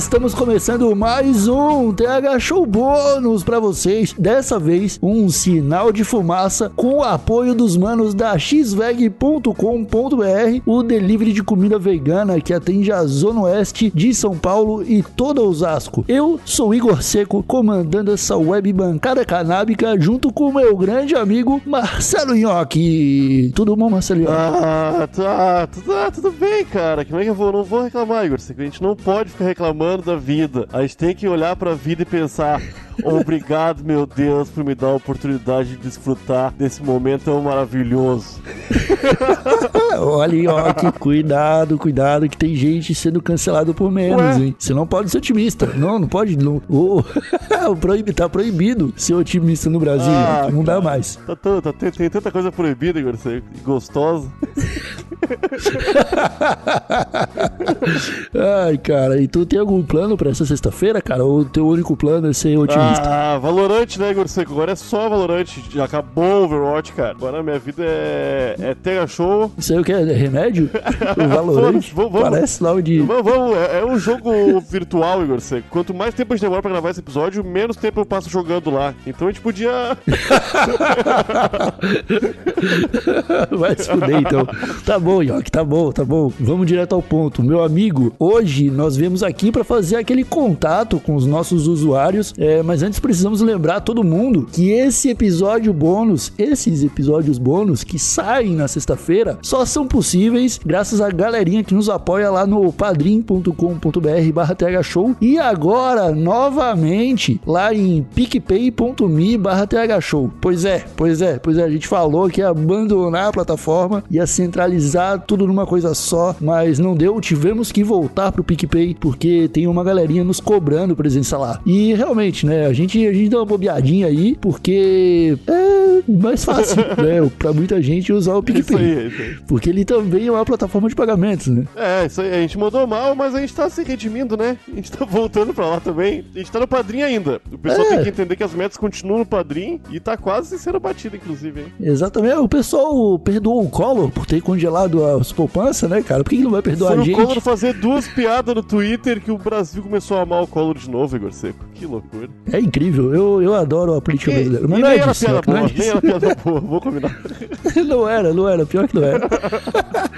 estamos começando mais um TH Show bônus para vocês. Dessa vez, um sinal de fumaça com o apoio dos manos da xveg.com.br, o delivery de comida vegana que atende a Zona Oeste de São Paulo e toda Osasco. Eu sou Igor Seco, comandando essa web bancada canábica junto com o meu grande amigo Marcelo Nhoque. Tudo bom, Marcelo Nhoque? Ah, tá, tá, tudo bem, cara. Como é que eu vou? Não vou reclamar, Igor. A gente não pode ficar reclamando da vida. A gente tem que olhar pra vida e pensar: obrigado, meu Deus, por me dar a oportunidade de desfrutar desse momento tão maravilhoso. Olha, ó, que cuidado, cuidado, que tem gente sendo cancelado por menos, Ué? hein? Você não pode ser otimista. Não, não pode. Não. Oh, tá proibido ser otimista no Brasil. Ah, não dá mais. Tá, tá, tá, tem, tem, tanta coisa proibida, Igor, ser gostosa. Ai, cara, e tu tem algum plano pra essa sexta-feira, cara? Ou o teu único plano é ser otimista? Ah, Valorante, né, Igor Seco? Agora é só Valorante. Já acabou o Overwatch, cara. Agora minha vida é, é Tega Show. Isso aí o que? É remédio? o Valorante? vamos, vamos, Parece nome de... Vamos, vamos. É, é, um jogo virtual, Igor Seco. Quanto mais tempo a gente demora pra gravar esse episódio, menos tempo eu passo jogando lá. Então a gente podia... Vai se fuder, então. Tá bom, Yoki, tá bom, tá bom. Vamos direto ao ponto. Meu amigo, hoje nós viemos aqui para fazer aquele contato com os nossos usuários, é, mas antes precisamos lembrar todo mundo que esse episódio bônus, esses episódios bônus que saem na sexta-feira, só são possíveis graças à galerinha que nos apoia lá no padrim.com.br barra thshow e agora, novamente, lá em picpay.me barra thshow. Pois é, pois é, pois é, a gente falou que ia abandonar a plataforma, ia centralizar tudo numa coisa só, mas não deu, tivemos que voltar pro PicPay porque tem uma galerinha nos cobrando presença lá. E realmente, né, a gente, a gente dá uma bobeadinha aí porque é mais fácil, né, pra muita gente usar o PicPay. Isso aí, isso aí. Porque ele também é uma plataforma de pagamentos, né? É, isso aí, a gente mandou mal, mas a gente tá se redimindo, né? A gente tá voltando pra lá também. A gente tá no padrinho ainda. O pessoal é. tem que entender que as metas continuam no padrinho e tá quase sendo batida, inclusive, hein? Exatamente. O pessoal perdoou o Collor por ter congelado as poupanças, né, cara? Por que ele não vai perdoar a gente? o Collor fazer duas piadas no Twitter que o Brasil começou a amar o Collor de novo, Igor Seco. Que loucura. É incrível. Eu, eu adoro a política brasileira. Mas e não é disso, piada boa, é nem era piada boa. Vou combinar. não era, não era. Pior que não era.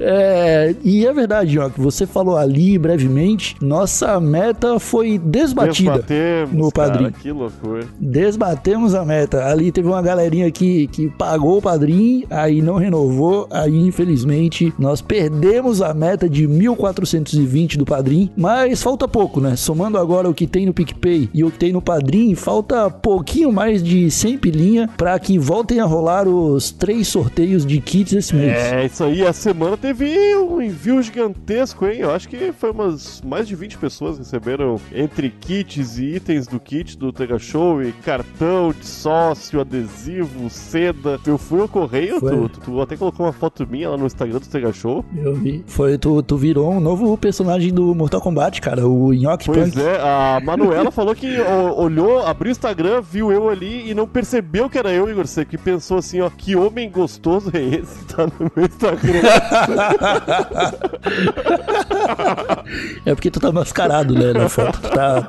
É, e é verdade, ó, que você falou ali brevemente, nossa meta foi desbatida no padrinho. que loucura. Desbatemos a meta. Ali teve uma galerinha que, que pagou o padrinho, aí não renovou, aí infelizmente nós perdemos a meta de 1420 do padrinho, mas falta pouco, né? Somando agora o que tem no PicPay e o que tem no padrinho, falta pouquinho mais de 100 pilinha para que voltem a rolar os três sorteios de kits esse mês. É, isso aí, a semana teve um envio gigantesco, hein? Eu acho que foi umas mais de 20 pessoas receberam entre kits e itens do kit do Tega Show e cartão de sócio, adesivo, seda. Eu fui ao correio, tu, tu, tu, até colocou uma foto minha lá no Instagram do Tega Show. Eu vi. Foi, tu, tu virou um novo personagem do Mortal Kombat, cara, o Nhoque Pois Punk. é, a Manuela falou que olhou, abriu o Instagram, viu eu ali e não percebeu que era eu, Igor Seco, e pensou assim, ó, que homem gostoso é esse? Tá no meu Instagram. é porque tu tá mascarado, né, na foto. Tá...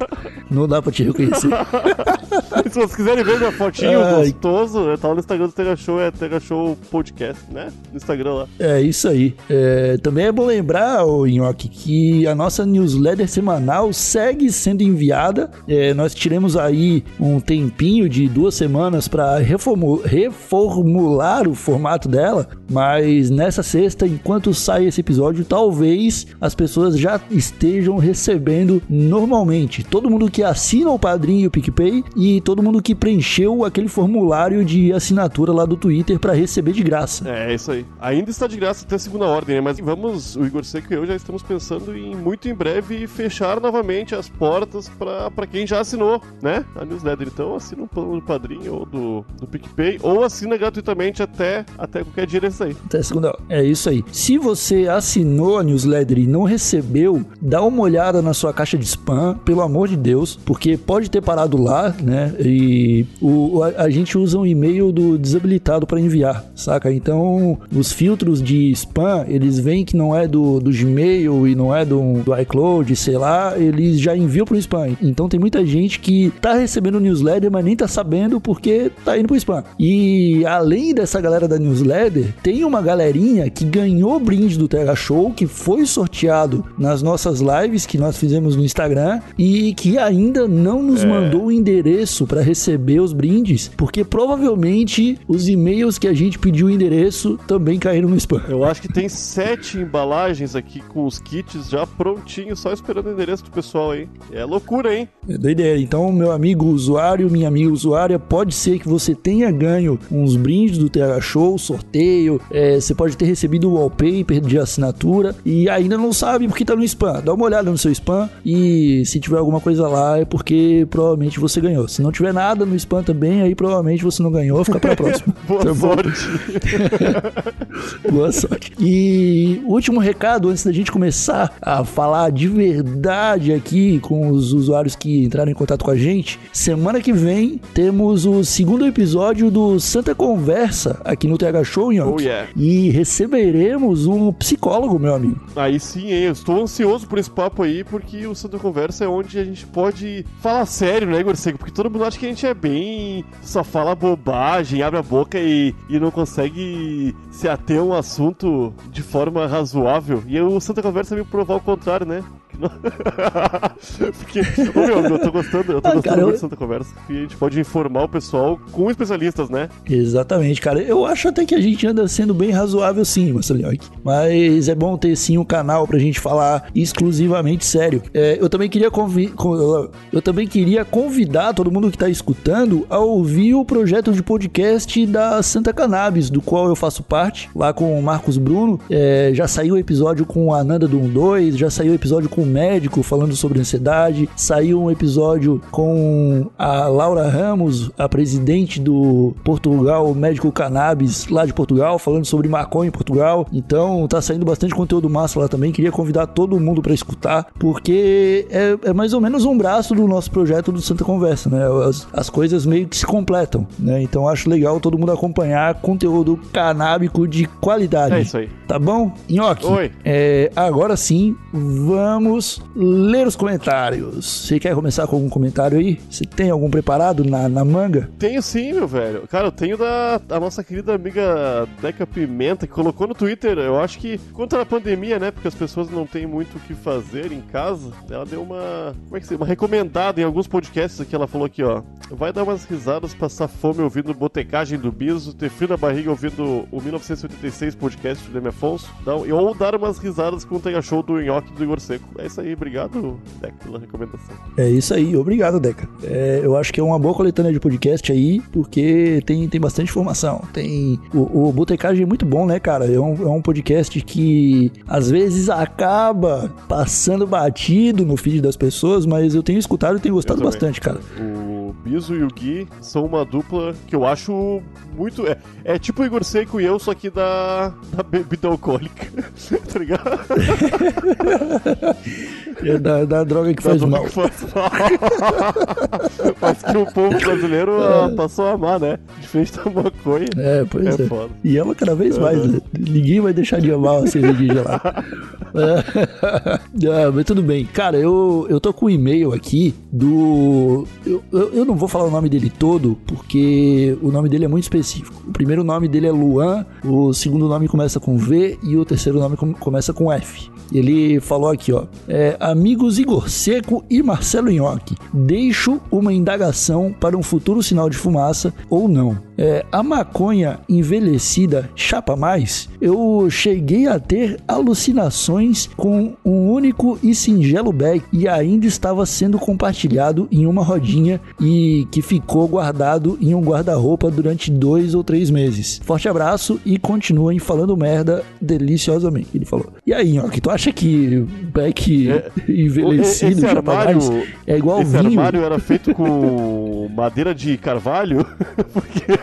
Não dá pra te reconhecer. Se vocês quiserem ver minha fotinho Ai. gostoso, tá no Instagram do Tega Show, é Tega Show Podcast, né? No Instagram lá. É isso aí. É, também é bom lembrar, ô Nhoque, que a nossa newsletter semanal segue sendo enviada. É, nós tiramos aí um tempinho de duas semanas para reformular o formato dela, mas nessa sexta, enquanto sai esse episódio, talvez as pessoas já estejam recebendo normalmente. Todo mundo que assina o Padrinho e o PicPay e todo mundo que preencheu aquele formulário de assinatura lá do Twitter para receber de graça. É, é, isso aí. Ainda está de graça até segunda ordem, né? Mas vamos, o Igor Seco e eu já estamos pensando em muito em breve fechar novamente as portas para quem já assinou, né? A newsletter. Então assina um plano do Padrinho ou do, do PicPay ou assina gratuitamente até, até qualquer dia desse aí. Até segunda. É isso aí. Se você assinou a newsletter e não recebeu, dá uma olhada na sua caixa de spam, pelo amor de Deus, porque pode ter parado lá, né? E o, a, a gente usa um e-mail do desabilitado para enviar, saca? Então, os filtros de spam, eles veem que não é do, do Gmail e não é do, do iCloud, sei lá, eles já enviam pro spam. Então, tem muita gente que tá recebendo newsletter, mas nem tá sabendo porque tá indo pro spam. E além dessa galera da newsletter, tem uma galerinha que ganhou o brinde do TH Show, que foi sorteado nas nossas lives que nós fizemos no Instagram e que ainda não nos é. mandou o endereço para receber os brindes, porque provavelmente os e-mails que a gente pediu o endereço também caíram no spam. Eu acho que tem sete embalagens aqui com os kits já prontinhos, só esperando o endereço do pessoal aí. É loucura, hein? É doideira. Então, meu amigo usuário, minha amiga usuária, pode ser que você tenha ganho uns brindes do TH Show, sorteio, é, você pode ter recebido o wallpaper de assinatura e ainda não sabe porque tá no spam. Dá uma olhada no seu spam e se tiver alguma coisa lá é porque provavelmente você ganhou. Se não tiver nada no spam também, aí provavelmente você não ganhou, fica pra próxima. Boa tá sorte. Boa sorte. E último recado antes da gente começar a falar de verdade aqui com os usuários que entraram em contato com a gente. Semana que vem temos o segundo episódio do Santa Conversa aqui no TH Show, Young. Oh, yeah. E receberemos um psicólogo, meu amigo. Aí sim, hein? Eu estou ansioso por esse papo aí, porque o Santa Conversa é onde a gente pode falar sério, né, Igor Seco? Porque todo mundo acha que a gente é bem. só fala bobagem, abre a boca e, e não consegue se ater a um assunto de forma razoável. E o Santa Conversa me provar o contrário, né? Porque, ô, meu, eu tô gostando, eu tô ah, gostando cara, muito eu... dessa conversa. Que a gente pode informar o pessoal com especialistas, né? Exatamente, cara. Eu acho até que a gente anda sendo bem razoável sim, Marcelinho. Mas é bom ter sim um canal pra gente falar exclusivamente sério. É, eu também queria convi... eu também queria convidar todo mundo que tá escutando a ouvir o projeto de podcast da Santa Cannabis, do qual eu faço parte, lá com o Marcos Bruno. É, já saiu o episódio com a Nanda do 12, já saiu o episódio com um médico falando sobre ansiedade. Saiu um episódio com a Laura Ramos, a presidente do Portugal Médico Cannabis, lá de Portugal, falando sobre maconha em Portugal. Então tá saindo bastante conteúdo massa lá também. Queria convidar todo mundo para escutar, porque é, é, mais ou menos um braço do nosso projeto do Santa Conversa, né? As, as coisas meio que se completam, né? Então acho legal todo mundo acompanhar conteúdo canábico de qualidade. É isso aí. Tá bom? Nhoque. Oi. É, agora sim, vamos vamos ler os comentários. Você quer começar com algum comentário aí? Você tem algum preparado na, na manga? Tenho sim, meu velho. Cara, eu tenho da, da nossa querida amiga Deca Pimenta, que colocou no Twitter, eu acho que contra a pandemia, né? Porque as pessoas não têm muito o que fazer em casa. Ela deu uma. Como é que se Uma recomendada em alguns podcasts aqui. Ela falou aqui, ó. Vai dar umas risadas, passar fome ouvindo Botecagem do Biso, ter frio na barriga ouvindo o 1986 podcast do Demi Afonso. ou dar umas risadas com o Tenha Show do Nhoque do Igor Seco. É isso aí, obrigado, Deca, pela recomendação. É isso aí, obrigado, Deca. É, eu acho que é uma boa coletânea de podcast aí, porque tem, tem bastante informação. Tem. O, o Botecagem é muito bom, né, cara? É um, é um podcast que às vezes acaba passando batido no feed das pessoas, mas eu tenho escutado e tenho gostado bastante, cara. O Biso e o Gui são uma dupla que eu acho muito. É, é tipo o Igor Seco e eu, só que da, da bebida alcoólica. tá ligado? É da, da droga que da faz droga mal. Que faz mal. Mas que o povo brasileiro é. passou a amar, né? Diferente da maconha. É, pois é. é. Foda. E ama cada vez mais. Né? Ninguém vai deixar de amar a cervejinha lá. é, mas tudo bem. Cara, eu, eu tô com um e-mail aqui do. Eu, eu, eu, não vou falar o nome dele todo, porque o nome dele é muito específico. O primeiro nome dele é Luan, o segundo nome começa com V e o terceiro nome começa com F. Ele falou aqui, ó. É, amigos Igor Seco e Marcelo Nhoque, deixo uma indagação para um futuro sinal de fumaça ou não. É, a maconha envelhecida chapa mais? Eu cheguei a ter alucinações com um único e singelo bag e ainda estava sendo compartilhado em uma rodinha e que ficou guardado em um guarda-roupa durante dois ou três meses. Forte abraço e continuem falando merda deliciosamente. Ele falou. E aí, Nhoque, tu acha que Beck é, envelhecido esse armário, é igual esse vinho? Esse armário era feito com madeira de carvalho? Porque...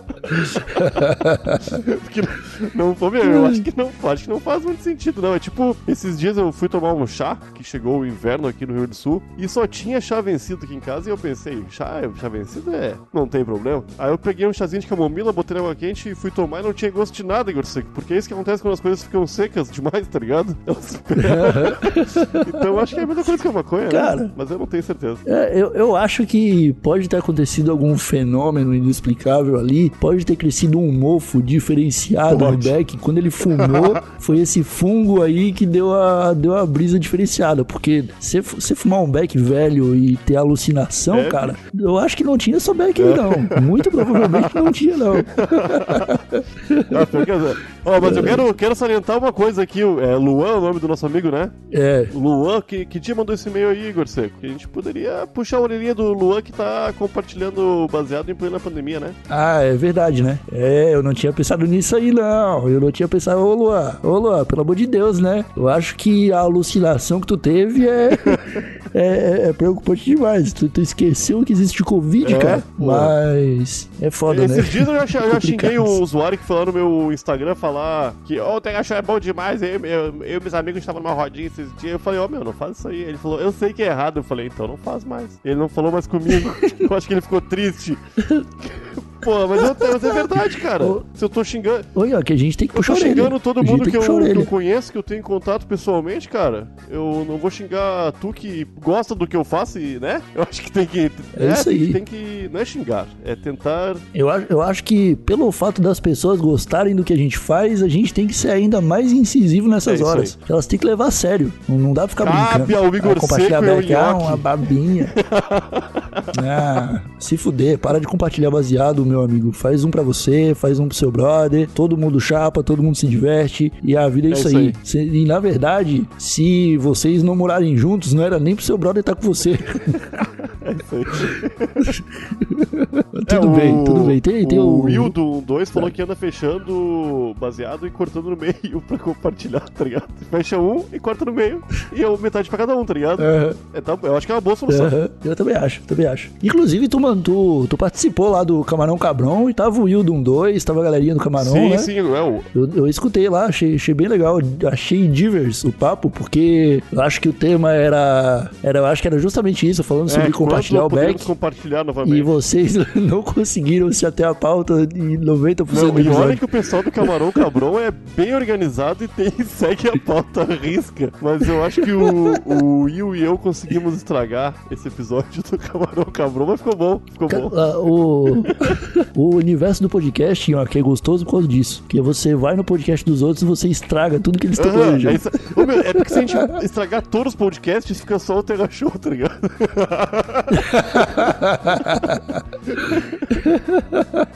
Porque não, pô, meu, eu acho que não, acho que não faz muito sentido, não. É tipo, esses dias eu fui tomar um chá, que chegou o inverno aqui no Rio do Sul, e só tinha chá vencido aqui em casa, e eu pensei, chá, chá vencido é, não tem problema. Aí eu peguei um chazinho de camomila, botei na água quente e fui tomar e não tinha gosto de nada, Igor Seco. Porque é isso que acontece quando as coisas ficam secas demais, tá ligado? Elas então eu acho que é a mesma coisa que a maconha, né? Cara. né? Mas eu não tenho certeza. É, eu, eu acho que pode ter acontecido algum fenômeno inexplicável ali, pode ter crescido um mofo diferenciado no. Beck. Quando ele fumou, foi esse fungo aí que deu a, deu a brisa diferenciada. Porque se você fumar um Beck velho e ter alucinação, É. cara, eu acho que não tinha só Beck aí, não. Muito provavelmente não tinha, não. Ah, pior que é- Ó, mas eu quero, quero salientar uma coisa aqui. É Luan, o nome do nosso amigo, né? É, O Luan, que, que dia mandou esse e-mail aí, Igor Seco? Que a gente poderia puxar a orelhinha do Luan que tá compartilhando baseado em plena pandemia, né? Ah, é verdade, né? É, eu não tinha pensado nisso aí, não. Eu não tinha pensado, ô Luan, ô Luan, pelo amor de Deus, né? Eu acho que a alucinação que tu teve é, é, é preocupante demais. Tu, tu esqueceu que existe Covid, É, cara. pô. Mas é foda, Esses né? dias eu já, já xinguei um usuário que lá no meu Instagram falar que ó, o Tega Show é bom demais. Eu, eu, eu e meus amigos estavam numa rodinha esses dias. Eu falei, ó, meu, não faz isso aí. Ele falou, eu sei que é errado. Eu falei, então não faz mais. Ele não falou mais comigo. eu acho que ele ficou triste. Pô, mas, eu, mas é verdade, cara. Ô. Se eu tô xingando. Olha, que a gente tem que Eu puxar tô a orelha. xingando todo mundo tem que eu, que eu conheço, que eu tenho em contato pessoalmente, cara. Eu não vou xingar tu que gosta do que eu faço e, né? Eu acho que tem que. É isso tem que- aí. Tem que. Não é xingar, é tentar. Eu, acho- eu acho que pelo fato das pessoas gostarem do que a gente faz, a gente tem que ser ainda mais incisivo É nessas isso horas. Elas têm que levar a sério. Não, dá pra ficar Cabe brincando. ao Igor Ah, compartilhar ah, Nhoque. uma babinha. ah, se fuder, para de compartilhar baseado, meu amigo. Faz um pra você, faz um pro seu brother. Todo mundo chapa, todo mundo se diverte. E a vida é, É isso aí. aí. E na verdade, se vocês não morarem juntos, não era nem pro seu brother estar com você. É tudo É, bem, tudo bem. Tem, tem o o. Will do 2 falou que anda fechando baseado e cortando no meio pra compartilhar, tá ligado? Fecha um e corta no meio. E é metade pra cada um, tá ligado? Aham. É, tá- eu acho que é uma boa solução. Aham, eu também acho, também acho. Inclusive, tu, mano, tu, tu participou lá do Camarão Cabrão e tava o Wildon 2, tava a galerinha do Camarão, sim, né? sim, é o. Eu, eu escutei lá, achei, achei bem legal, achei divers o papo, porque eu acho que o tema era, era eu acho que era justamente isso, falando sobre é, compartilhar o back. compartilhar novamente. E vocês não conseguiram se até a pauta em 90% Não, do e olha episódio. que o pessoal do Camarão Cabrão é bem organizado e tem, segue a pauta risca. Mas eu acho que o, o Will e eu conseguimos estragar esse episódio do Camarão Cabrão, mas ficou bom, ficou Ca- bom. ah, O, o universo do podcast ó, que é gostoso por causa disso. Porque você vai no podcast dos outros e você estraga tudo que eles estão Aham, é, isso- é porque se a gente estragar todos os podcasts, fica só o Terra Show, tá ligado?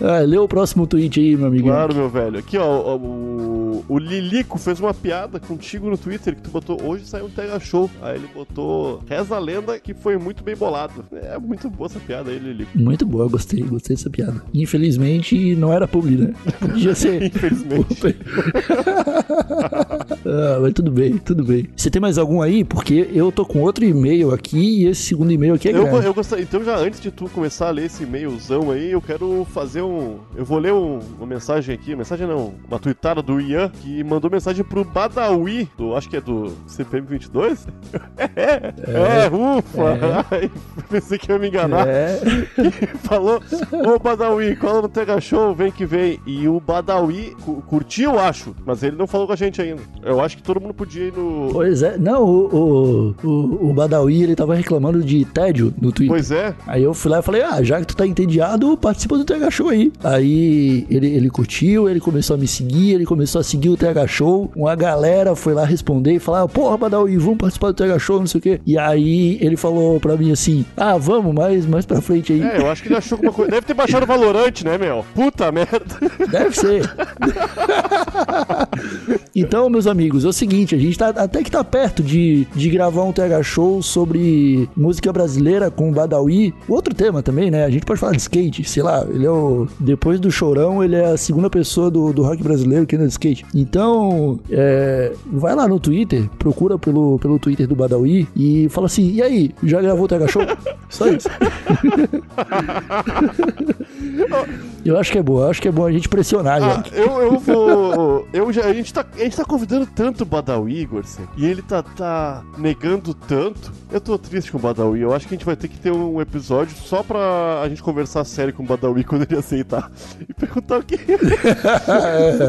Ah, lê o próximo tweet aí, meu amigo. Claro, meu velho. Aqui, ó, o, o Lilico fez uma piada contigo no Twitter que tu botou hoje saiu um Terra Show. Aí ele botou Reza a lenda que foi muito bem bolado. É muito boa essa piada aí, Lilico. Muito boa, gostei, gostei dessa piada. Infelizmente, não era publi, né? Podia ser. Infelizmente. ah, mas tudo bem, tudo bem. Você tem mais algum aí? Porque eu tô com outro e-mail aqui e esse segundo e-mail aqui é Eu, vou- grande. Eu gostaria, então já antes de tu começar a ler esse e-mailzão aí, eu quero fazer um. Eu vou ler um- uma mensagem aqui, mensagem não, uma tweetada do Ian, que mandou mensagem pro Badawi, do, acho que é do CPM 22? é, é, ufa! Ai, pensei que ia me enganar. É, Falou, ô Badawi, cola no Tega Show, vem que vem. E o Badawi cu- curtiu, acho, mas ele não falou com a gente ainda. Eu acho que todo mundo podia ir no. pois é. Não, o, o, o, o Badawi, ele tava reclamando de tédio no Twitter. Pois é, Aí eu fui lá e falei, ah, já que tu tá entediado, participa do TH Show aí. Aí ele, ele curtiu, ele começou a me seguir, ele começou a seguir o TH Show. Uma galera foi lá responder e falar, porra, Badawi, vamos participar do TH Show, não sei o quê. E aí ele falou pra mim assim, ah, vamos, mais, mais pra frente aí. é, eu acho que ele achou alguma coisa. Deve ter baixado o Valorante, né, meu? Puta merda. Deve ser. então, meus amigos, é o seguinte, a gente tá até que tá perto de, de gravar um TH Show sobre música brasileira com o Badawi. Outro tema também, né? A gente pode falar de skate, sei lá, ele é o. Depois do Chorão, ele é a segunda pessoa do, do rock brasileiro que anda de skate. Então, é, vai lá no Twitter, procura pelo, pelo Twitter do Badawi e fala assim: e aí, já gravou o TH Show? Só isso. eu acho que é bom, eu acho que é bom a gente pressionar, ah, eu, eu vou. Eu já, a, gente tá, a gente tá convidando tanto o Badawi, Igor, e ele tá, tá negando tanto. Eu tô triste com o Badawi. Eu acho que a gente vai ter que ter um episódio só pra a gente conversar sério com o Badawi quando ele aceitar. E perguntar o que.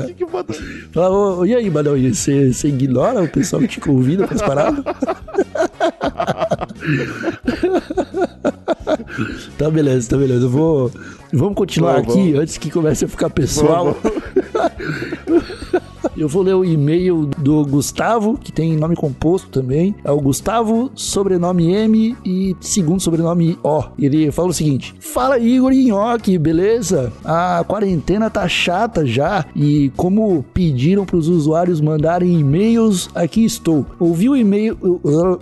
o que, que o Badawi. Fala, e aí, Badawi, você, você ignora o pessoal que te convida pra parada? tá beleza, tá beleza. Eu vou. Vamos continuar aqui antes que comece a ficar pessoal. Eu vou ler o e-mail do Gustavo, que tem nome composto também. É o Gustavo, sobrenome M e segundo sobrenome O. Ele fala o seguinte: Fala Igor Nhoque, beleza? A quarentena tá chata já e como pediram para os usuários mandarem e-mails, aqui estou. Ouvi o e-mail,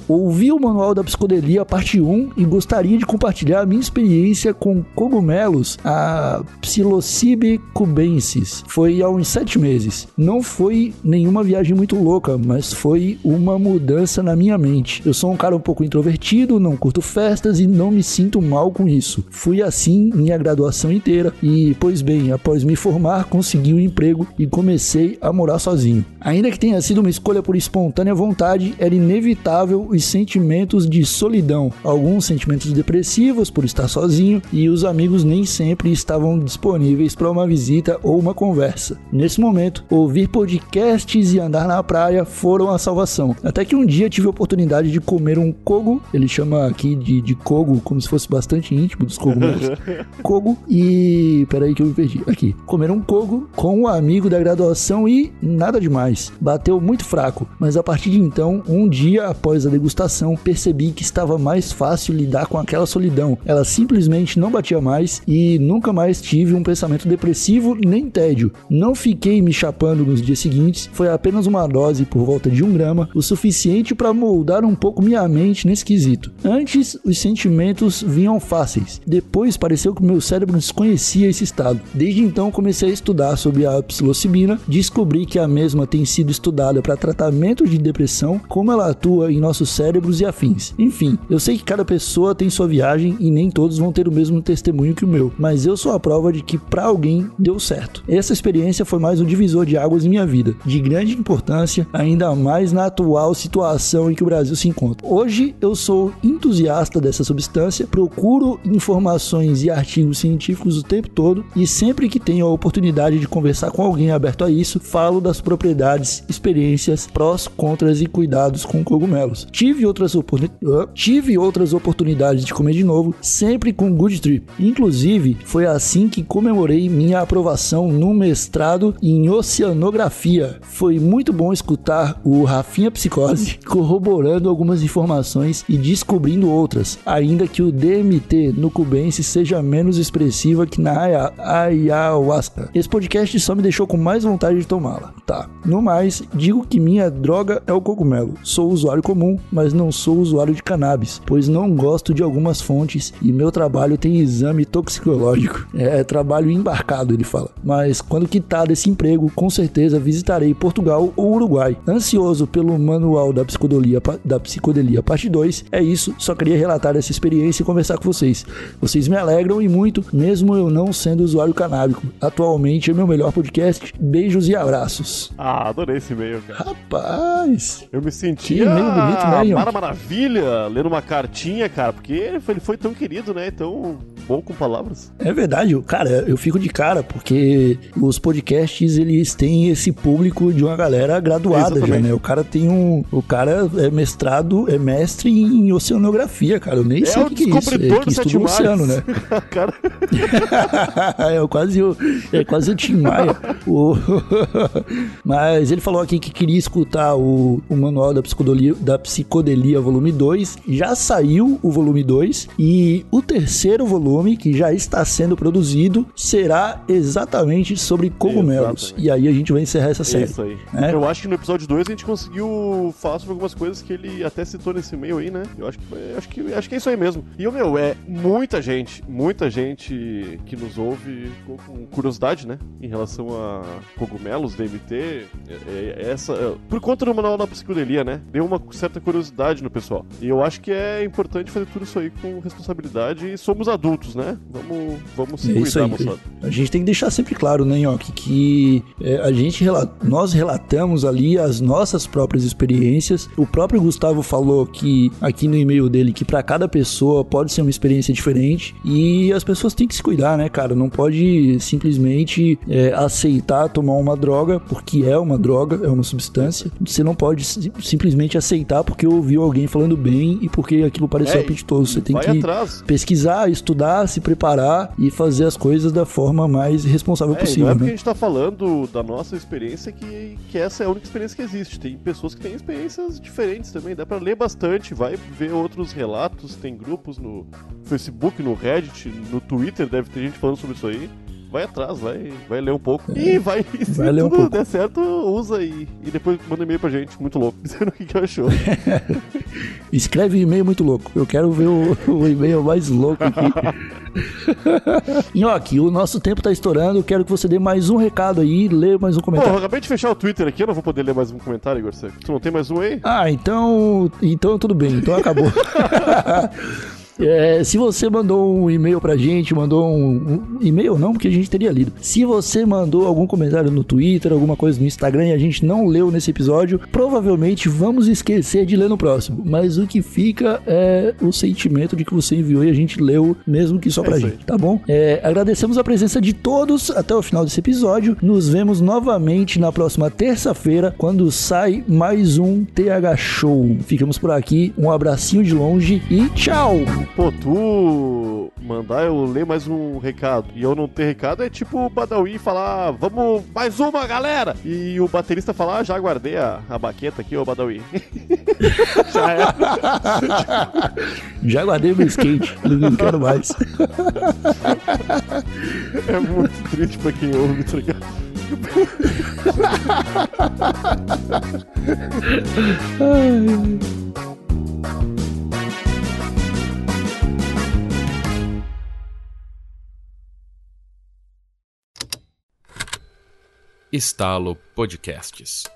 ouvi o manual da psicodelia parte 1 e gostaria de compartilhar a minha experiência com cogumelos, a Psilocybe cubensis. Foi há uns sete meses. Não foi foi nenhuma viagem muito louca, mas foi uma mudança na minha mente. Eu sou um cara um pouco introvertido, não curto festas e não me sinto mal com isso. Fui assim minha graduação inteira e, pois bem, após me formar, consegui um emprego e comecei a morar sozinho. Ainda que tenha sido uma escolha por espontânea vontade, era inevitável os sentimentos de solidão, alguns sentimentos depressivos por estar sozinho e os amigos nem sempre estavam disponíveis para uma visita ou uma conversa. Nesse momento, ouvir por podcasts e andar na praia foram a salvação. Até que um dia tive a oportunidade de comer um cogo, ele chama aqui de, de cogo como se fosse bastante íntimo dos cogumelos. cogo e. Peraí que eu me perdi. Aqui. Comer um cogo com um amigo da graduação e nada demais. Bateu muito fraco, mas a partir de então, um dia após a degustação, percebi que estava mais fácil lidar com aquela solidão. Ela simplesmente não batia mais e nunca mais tive um pensamento depressivo nem tédio. Não fiquei me chapando nos dias seguintes foi apenas uma dose por volta de um grama, o suficiente para moldar um pouco minha mente nesse quesito. Antes, os sentimentos vinham fáceis, depois pareceu que meu cérebro desconhecia esse estado. Desde então, comecei a estudar sobre a psilocibina, descobri que a mesma tem sido estudada para tratamento de depressão, como ela atua em nossos cérebros e afins. Enfim, eu sei que cada pessoa tem sua viagem e nem todos vão ter o mesmo testemunho que o meu, mas eu sou a prova de que para alguém deu certo. Essa experiência foi mais um divisor de águas em minha vida vida, de grande importância, ainda mais na atual situação em que o Brasil se encontra. Hoje eu sou entusiasta dessa substância, procuro informações e artigos científicos o tempo todo e sempre que tenho a oportunidade de conversar com alguém aberto a isso, falo das propriedades, experiências, prós, contras e cuidados com cogumelos. Tive outras, oportun... Tive outras oportunidades de comer de novo, sempre com Good Trip. Inclusive, foi assim que comemorei minha aprovação no mestrado em oceanografia foi muito bom escutar o Rafinha Psicose corroborando algumas informações e descobrindo outras, ainda que o DMT no cubense seja menos expressiva que na ayahuasca. Esse podcast só me deixou com mais vontade de tomá-la. Tá. No mais, digo que minha droga é o cogumelo. Sou usuário comum, mas não sou usuário de cannabis, pois não gosto de algumas fontes e meu trabalho tem exame toxicológico. É trabalho embarcado, ele fala. Mas quando quitar desse emprego, com certeza visitarei Portugal ou Uruguai. Ansioso pelo manual da psicodelia, da psicodelia parte 2, é isso, só queria relatar essa experiência e conversar com vocês. Vocês me alegram e muito, mesmo eu não sendo usuário canábico. Atualmente é meu melhor podcast. Beijos e abraços. Ah, adorei esse e-mail, cara. Rapaz! Eu me senti e-mail bonito, né, Mara Maravilha, lendo uma cartinha, cara, porque ele foi, ele foi tão querido, né? Tão bom com palavras. É verdade, cara, eu fico de cara, porque os podcasts, eles têm esse público de uma galera graduada Exatamente. já, né? O cara tem um. O cara é mestrado, é mestre em oceanografia, cara. Eu nem é sei o que, que é isso. É que estuda o oceano, né? cara... é quase o. É quase o Tim Maia. o... Mas ele falou aqui que queria escutar o, o manual da psicodelia, da psicodelia volume 2. Já saiu o volume 2 e o terceiro volume filme que já está sendo produzido será exatamente sobre cogumelos. Exatamente. E aí a gente vai encerrar essa série. Isso aí. né? Eu acho que no episódio 2 a gente conseguiu falar sobre algumas coisas que ele até citou nesse e-mail aí, né? Eu acho que, acho que, acho que é isso aí mesmo. E, o meu, é muita gente, muita gente que nos ouve ficou com curiosidade, né? Em relação a cogumelos, DMT, é- é- essa... é, por conta do manual da psicodelia, né? Deu uma certa curiosidade no pessoal. E eu acho que é importante fazer tudo isso aí com responsabilidade e somos adultos, né? Vamos, vamos se É cuidar, moçada. A gente tem que deixar sempre claro, né, Nhoque, que é, a gente nós relatamos ali as nossas próprias experiências. O próprio Gustavo falou que aqui no e-mail dele que para cada pessoa pode ser uma experiência diferente e as pessoas têm que se cuidar, né, cara? Não pode simplesmente é, aceitar tomar uma droga porque é uma droga, é uma substância. Você não pode si- simplesmente aceitar porque ouviu alguém falando bem e porque aquilo pareceu É, apetitoso. Você tem que atrás. pesquisar, estudar, se preparar e fazer as coisas da forma mais responsável É, possível, não é porque né? a gente tá falando da nossa experiência que, que essa é a única experiência que existe. Tem pessoas que têm experiências diferentes também. Dá pra ler bastante, vai ver outros relatos. Tem grupos no Facebook, no Reddit, no Twitter, deve ter gente falando sobre isso aí. Vai atrás, vai, vai ler um pouco. E vai, se Vai ler um tudo pouco. der certo, usa e, e depois manda e-mail pra gente, muito louco, dizendo o que, que achou. Escreve e-mail muito louco. Eu quero ver o, o e-mail mais louco aqui. Nhoque, o nosso tempo tá estourando. Eu quero que você dê mais um recado aí, lê mais um Pô, eu comentário. acabei de fechar o Twitter aqui, eu não vou poder ler mais um comentário, Igor. Você tu não tem mais um aí? Ah, então. Então tudo bem, então acabou. É, se você mandou um e-mail pra gente, mandou um, um e-mail não, porque a gente teria lido. Se você mandou algum comentário no Twitter, alguma coisa no Instagram e a gente não leu nesse episódio, provavelmente vamos esquecer de ler no próximo. Mas o que fica é o sentimento de que você enviou e a gente leu, mesmo que só pra aí. gente, tá bom? É, agradecemos a presença de todos até o final desse episódio. Nos vemos novamente na próxima terça-feira, quando sai mais um TH Show. Ficamos por aqui, um abracinho de longe e tchau! Pô, tu mandar eu ler mais um recado e eu não ter recado é tipo o Badawi falar, vamos mais uma, galera! E o baterista falar, ah, já guardei a, a baqueta aqui, ô Badawi. já era. Já guardei meu skate, não quero mais. É muito triste pra quem ouve, tá ligado? Estalo Podcasts.